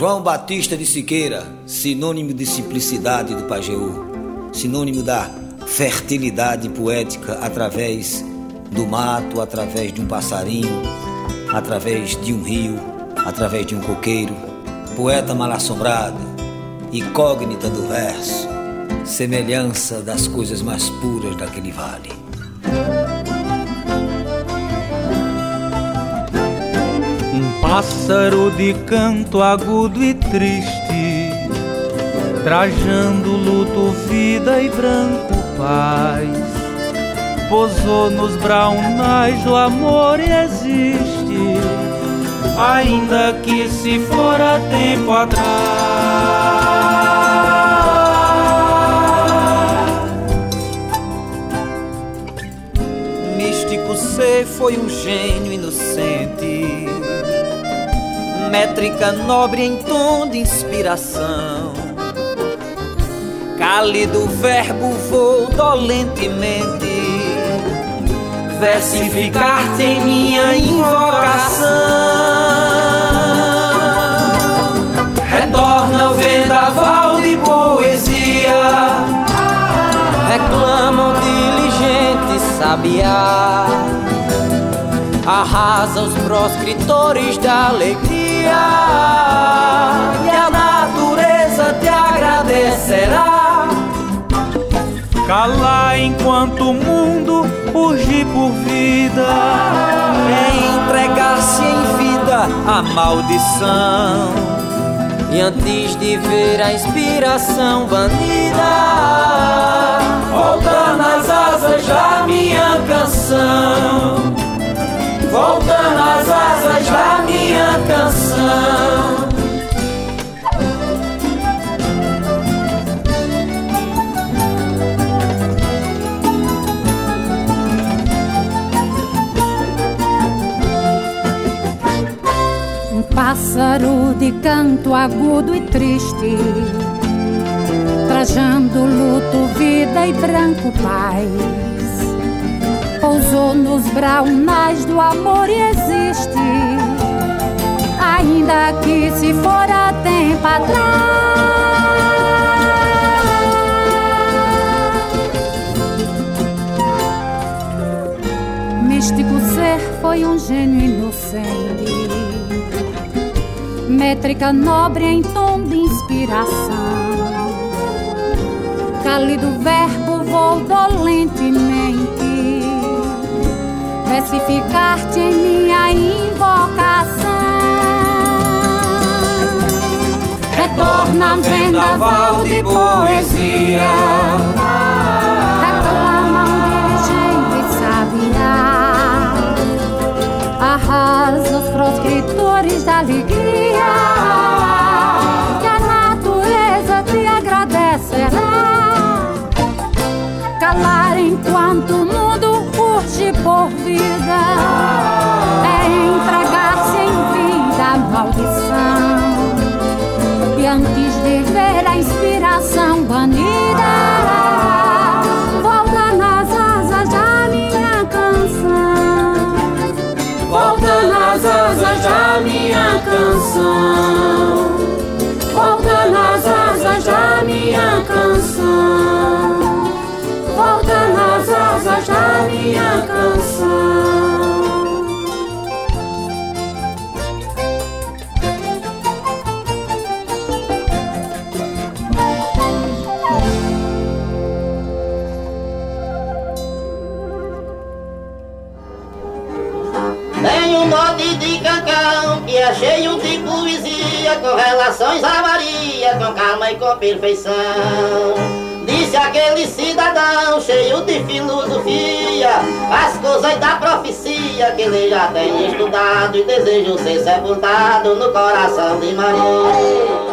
João Batista de Siqueira, sinônimo de simplicidade do Pajeú, sinônimo da fertilidade poética através do mato, através de um passarinho, através de um rio, através de um coqueiro, poeta mal assombrado, incógnita do verso, semelhança das coisas mais puras daquele vale. Pássaro de canto agudo e triste, trajando luto, vida e branco paz Pousou nos braunais o amor existe, ainda que se fora tempo atrás. Místico ser foi um gênio inocente, métrica nobre em tom de inspiração. Cálido verbo voou dolentemente versificar-te em minha invocação. Retorna o vendaval de poesia, reclamam diligente sabiá. Arrasa os proscritores da alegria, e a natureza te agradecerá. Cala enquanto o mundo urge por vida. É entregar-se em vida à maldição. E antes de ver a inspiração banida, volta nas asas pássaro de canto agudo e triste, trajando luto, vida e branco paz. Pousou nos braunais do amor e existe, ainda que se fora tempo atrás. Místico ser foi um gênio inocente métrica nobre em tom de inspiração. Cálido verbo vou dolentemente versificar-te em minha invocação. Retorna vendaval de poesia. Reclama um dirigente sabiá. Arrasa os proscritores da minha mote de cancão que é cheio de poesia, com relações a Maria, com calma e com perfeição. Disse aquele cidadão cheio de filosofia As coisas da profecia que ele já tem estudado E desejo ser sepultado no coração de Maria